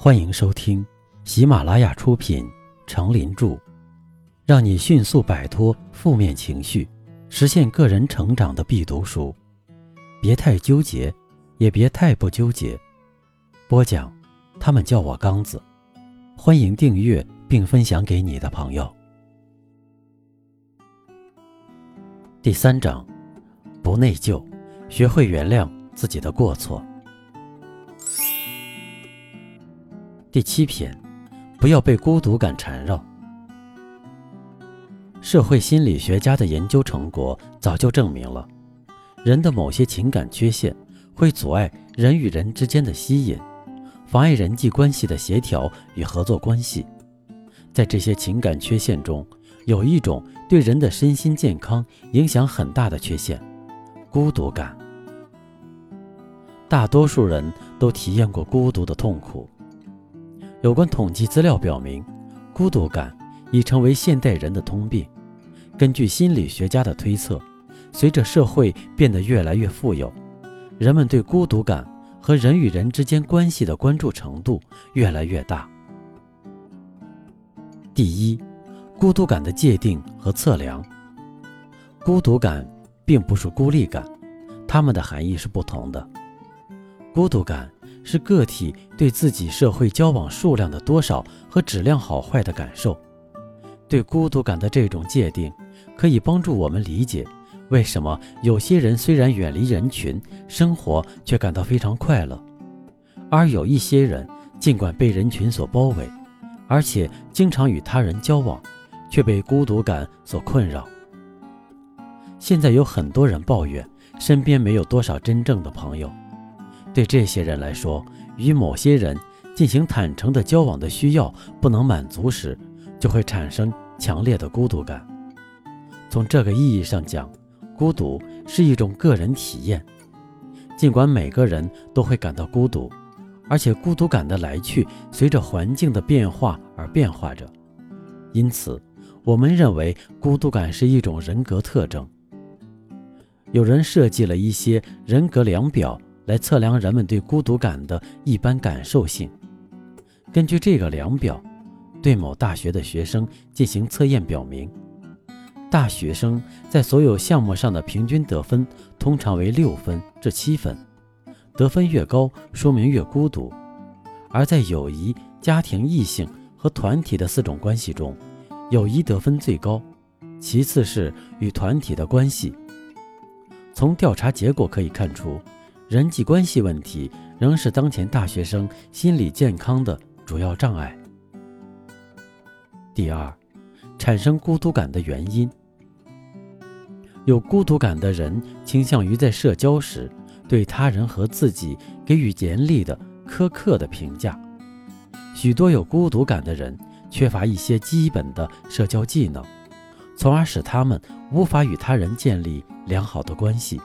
欢迎收听喜马拉雅出品《成林著》，让你迅速摆脱负面情绪，实现个人成长的必读书。别太纠结，也别太不纠结。播讲，他们叫我刚子。欢迎订阅并分享给你的朋友。第三章，不内疚，学会原谅自己的过错。第七篇，不要被孤独感缠绕。社会心理学家的研究成果早就证明了，人的某些情感缺陷会阻碍人与人之间的吸引，妨碍人际关系的协调与合作关系。在这些情感缺陷中，有一种对人的身心健康影响很大的缺陷——孤独感。大多数人都体验过孤独的痛苦。有关统计资料表明，孤独感已成为现代人的通病。根据心理学家的推测，随着社会变得越来越富有，人们对孤独感和人与人之间关系的关注程度越来越大。第一，孤独感的界定和测量。孤独感并不是孤立感，它们的含义是不同的。孤独感。是个体对自己社会交往数量的多少和质量好坏的感受。对孤独感的这种界定，可以帮助我们理解为什么有些人虽然远离人群生活，却感到非常快乐，而有一些人尽管被人群所包围，而且经常与他人交往，却被孤独感所困扰。现在有很多人抱怨身边没有多少真正的朋友。对这些人来说，与某些人进行坦诚的交往的需要不能满足时，就会产生强烈的孤独感。从这个意义上讲，孤独是一种个人体验。尽管每个人都会感到孤独，而且孤独感的来去随着环境的变化而变化着，因此，我们认为孤独感是一种人格特征。有人设计了一些人格量表。来测量人们对孤独感的一般感受性。根据这个量表，对某大学的学生进行测验，表明，大学生在所有项目上的平均得分通常为六分至七分，得分越高，说明越孤独。而在友谊、家庭、异性和团体的四种关系中，友谊得分最高，其次是与团体的关系。从调查结果可以看出。人际关系问题仍是当前大学生心理健康的主要障碍。第二，产生孤独感的原因。有孤独感的人倾向于在社交时对他人和自己给予严厉的、苛刻的评价。许多有孤独感的人缺乏一些基本的社交技能，从而使他们无法与他人建立良好的关系。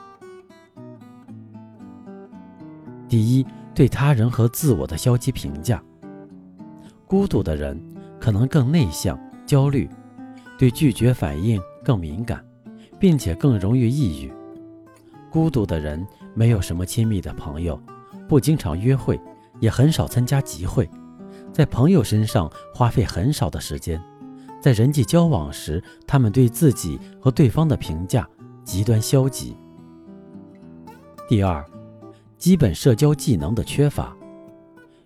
第一，对他人和自我的消极评价。孤独的人可能更内向、焦虑，对拒绝反应更敏感，并且更容易抑郁。孤独的人没有什么亲密的朋友，不经常约会，也很少参加集会，在朋友身上花费很少的时间。在人际交往时，他们对自己和对方的评价极端消极。第二。基本社交技能的缺乏，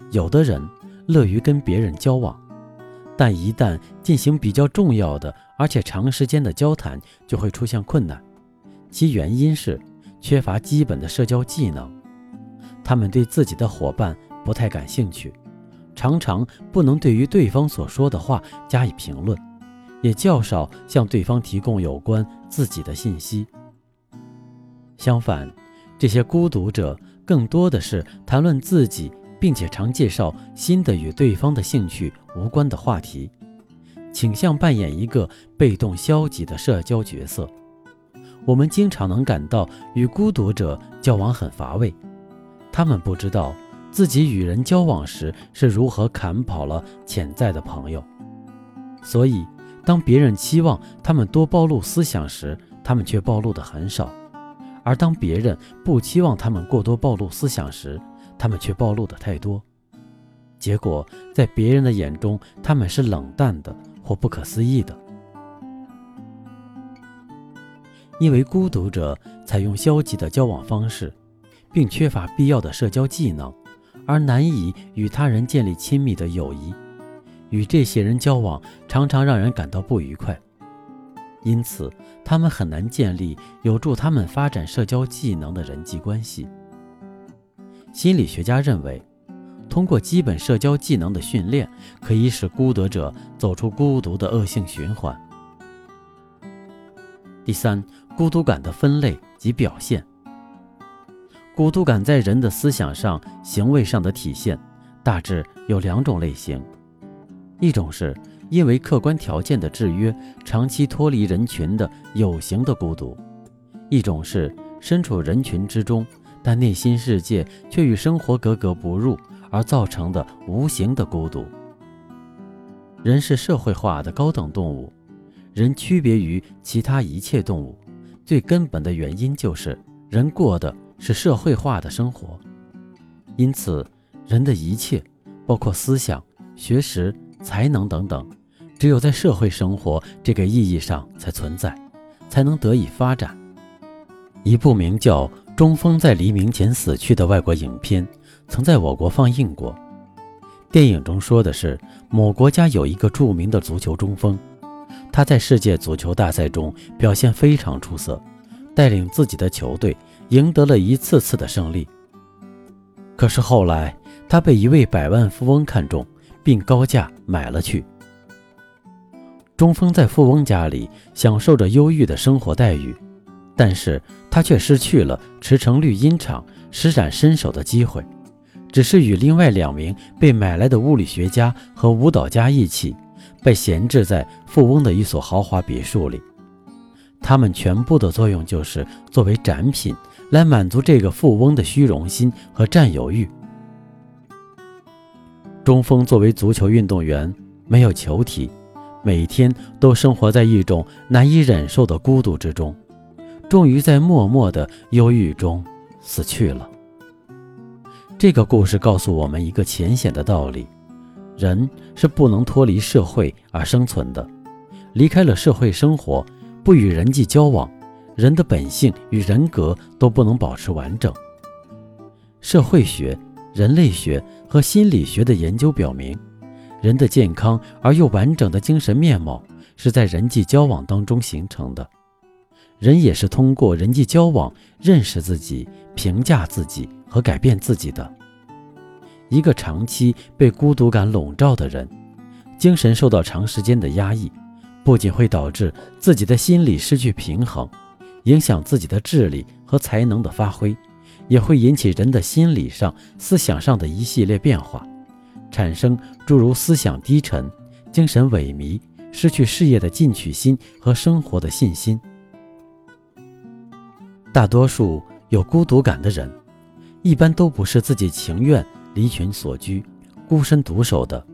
有的人乐于跟别人交往，但一旦进行比较重要的而且长时间的交谈，就会出现困难。其原因是缺乏基本的社交技能。他们对自己的伙伴不太感兴趣，常常不能对于对方所说的话加以评论，也较少向对方提供有关自己的信息。相反，这些孤独者。更多的是谈论自己，并且常介绍新的与对方的兴趣无关的话题，倾向扮演一个被动消极的社交角色。我们经常能感到与孤独者交往很乏味，他们不知道自己与人交往时是如何砍跑了潜在的朋友，所以当别人期望他们多暴露思想时，他们却暴露的很少。而当别人不期望他们过多暴露思想时，他们却暴露的太多。结果在别人的眼中，他们是冷淡的或不可思议的。因为孤独者采用消极的交往方式，并缺乏必要的社交技能，而难以与他人建立亲密的友谊。与这些人交往，常常让人感到不愉快，因此他们很难建立有助他们发展社交技能的人际关系。心理学家认为，通过基本社交技能的训练，可以使孤独者走出孤独的恶性循环。第三，孤独感的分类及表现。孤独感在人的思想上、行为上的体现，大致有两种类型。一种是因为客观条件的制约，长期脱离人群的有形的孤独；一种是身处人群之中，但内心世界却与生活格格不入而造成的无形的孤独。人是社会化的高等动物，人区别于其他一切动物，最根本的原因就是人过的是社会化的生活，因此人的一切，包括思想、学识。才能等等，只有在社会生活这个意义上才存在，才能得以发展。一部名叫《中锋在黎明前死去》的外国影片，曾在我国放映过。电影中说的是，某国家有一个著名的足球中锋，他在世界足球大赛中表现非常出色，带领自己的球队赢得了一次次的胜利。可是后来，他被一位百万富翁看中。并高价买了去。中锋在富翁家里享受着优裕的生活待遇，但是他却失去了驰骋绿茵场、施展身手的机会，只是与另外两名被买来的物理学家和舞蹈家一起，被闲置在富翁的一所豪华别墅里。他们全部的作用就是作为展品，来满足这个富翁的虚荣心和占有欲。中锋作为足球运动员，没有球体，每天都生活在一种难以忍受的孤独之中，终于在默默的忧郁中死去了。这个故事告诉我们一个浅显的道理：人是不能脱离社会而生存的，离开了社会生活，不与人际交往，人的本性与人格都不能保持完整。社会学。人类学和心理学的研究表明，人的健康而又完整的精神面貌是在人际交往当中形成的。人也是通过人际交往认识自己、评价自己和改变自己的。一个长期被孤独感笼罩的人，精神受到长时间的压抑，不仅会导致自己的心理失去平衡，影响自己的智力和才能的发挥。也会引起人的心理上、思想上的一系列变化，产生诸如思想低沉、精神萎靡、失去事业的进取心和生活的信心。大多数有孤独感的人，一般都不是自己情愿离群所居、孤身独守的，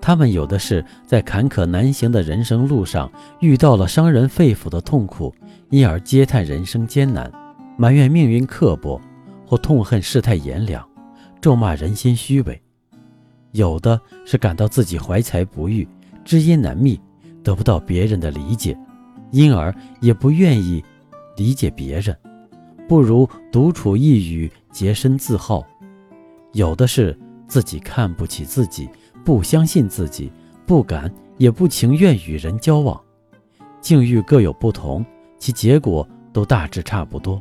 他们有的是在坎坷难行的人生路上遇到了伤人肺腑的痛苦，因而嗟叹人生艰难，埋怨命运刻薄。或痛恨世态炎凉，咒骂人心虚伪；有的是感到自己怀才不遇，知音难觅，得不到别人的理解，因而也不愿意理解别人，不如独处一隅，洁身自好；有的是自己看不起自己，不相信自己，不敢也不情愿与人交往。境遇各有不同，其结果都大致差不多。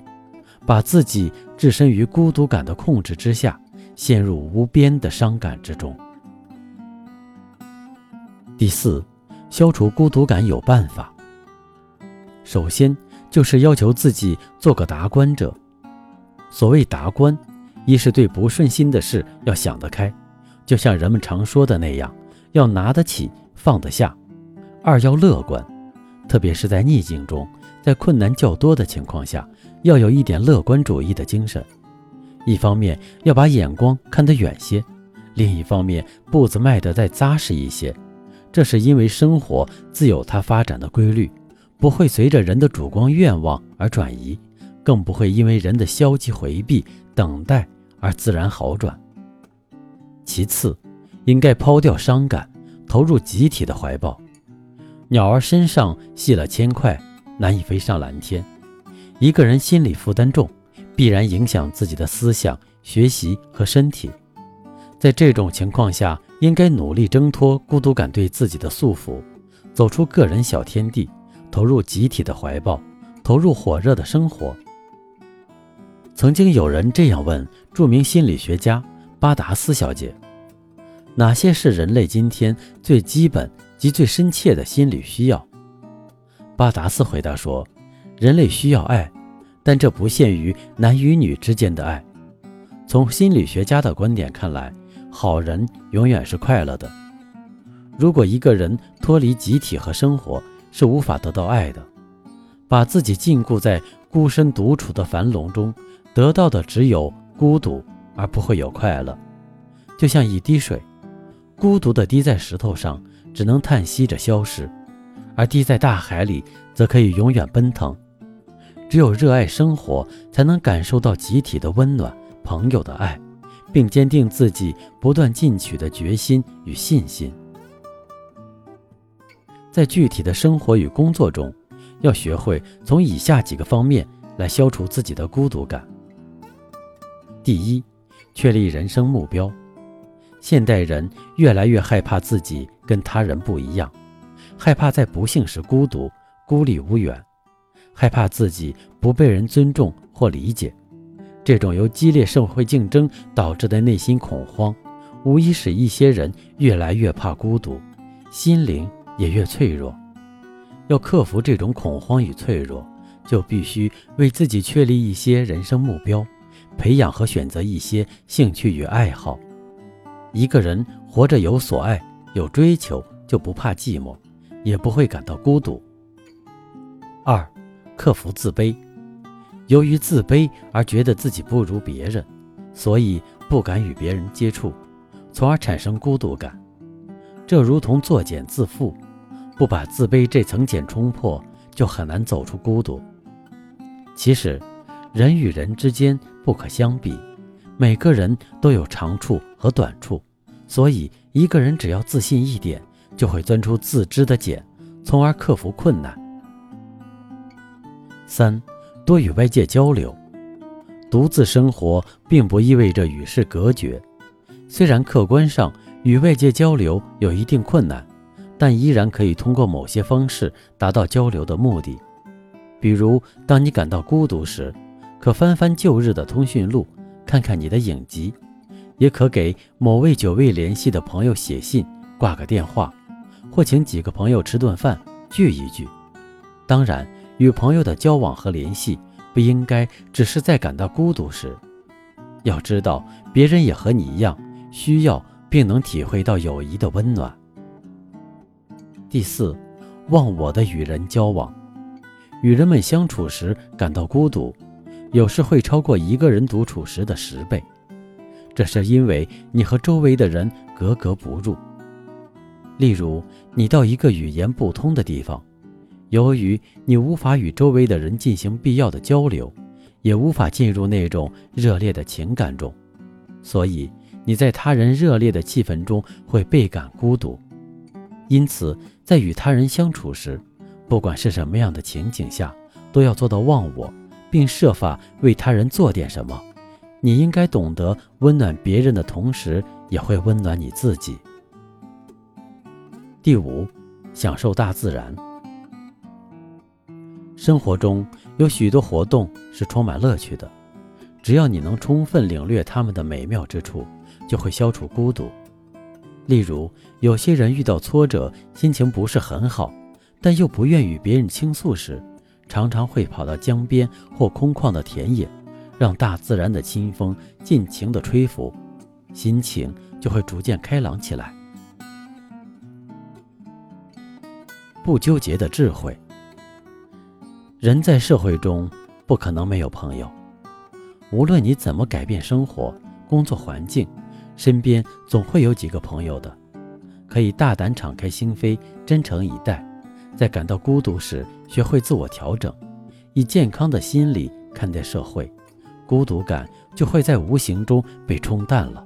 把自己置身于孤独感的控制之下，陷入无边的伤感之中。第四，消除孤独感有办法。首先就是要求自己做个达观者。所谓达观，一是对不顺心的事要想得开，就像人们常说的那样，要拿得起放得下；二要乐观，特别是在逆境中，在困难较多的情况下。要有一点乐观主义的精神，一方面要把眼光看得远些，另一方面步子迈得再扎实一些。这是因为生活自有它发展的规律，不会随着人的主观愿望而转移，更不会因为人的消极回避、等待而自然好转。其次，应该抛掉伤感，投入集体的怀抱。鸟儿身上系了铅块，难以飞上蓝天。一个人心理负担重，必然影响自己的思想、学习和身体。在这种情况下，应该努力挣脱孤独感对自己的束缚，走出个人小天地，投入集体的怀抱，投入火热的生活。曾经有人这样问著名心理学家巴达斯小姐：“哪些是人类今天最基本及最深切的心理需要？”巴达斯回答说：“人类需要爱，但这不限于男与女之间的爱。从心理学家的观点看来，好人永远是快乐的。如果一个人脱离集体和生活，是无法得到爱的。把自己禁锢在孤身独处的樊笼中。”得到的只有孤独，而不会有快乐。就像一滴水，孤独地滴在石头上，只能叹息着消失；而滴在大海里，则可以永远奔腾。只有热爱生活，才能感受到集体的温暖、朋友的爱，并坚定自己不断进取的决心与信心。在具体的生活与工作中，要学会从以下几个方面来消除自己的孤独感。第一，确立人生目标。现代人越来越害怕自己跟他人不一样，害怕在不幸时孤独、孤立无援，害怕自己不被人尊重或理解。这种由激烈社会竞争导致的内心恐慌，无疑使一些人越来越怕孤独，心灵也越脆弱。要克服这种恐慌与脆弱，就必须为自己确立一些人生目标。培养和选择一些兴趣与爱好，一个人活着有所爱、有追求，就不怕寂寞，也不会感到孤独。克服自卑。由于自卑而觉得自己不如别人，所以不敢与别人接触，从而产生孤独感。这如同作茧自缚，不把自卑这层茧冲破，就很难走出孤独。其实，人与人之间。不可相比，每个人都有长处和短处，所以一个人只要自信一点，就会钻出自知的茧，从而克服困难。三，多与外界交流。独自生活并不意味着与世隔绝，虽然客观上与外界交流有一定困难，但依然可以通过某些方式达到交流的目的。比如，当你感到孤独时。可翻翻旧日的通讯录，看看你的影集，也可给某位久未联系的朋友写信、挂个电话，或请几个朋友吃顿饭聚一聚。当然，与朋友的交往和联系不应该只是在感到孤独时，要知道别人也和你一样需要并能体会到友谊的温暖。第四，忘我的与人交往，与人们相处时感到孤独。有时会超过一个人独处时的十倍，这是因为你和周围的人格格不入。例如，你到一个语言不通的地方，由于你无法与周围的人进行必要的交流，也无法进入那种热烈的情感中，所以你在他人热烈的气氛中会倍感孤独。因此，在与他人相处时，不管是什么样的情景下，都要做到忘我。并设法为他人做点什么。你应该懂得温暖别人的同时，也会温暖你自己。第五，享受大自然。生活中有许多活动是充满乐趣的，只要你能充分领略它们的美妙之处，就会消除孤独。例如，有些人遇到挫折，心情不是很好，但又不愿与别人倾诉时。常常会跑到江边或空旷的田野，让大自然的清风尽情地吹拂，心情就会逐渐开朗起来。不纠结的智慧。人在社会中不可能没有朋友，无论你怎么改变生活、工作环境，身边总会有几个朋友的，可以大胆敞开心扉，真诚以待。在感到孤独时，学会自我调整，以健康的心理看待社会，孤独感就会在无形中被冲淡了。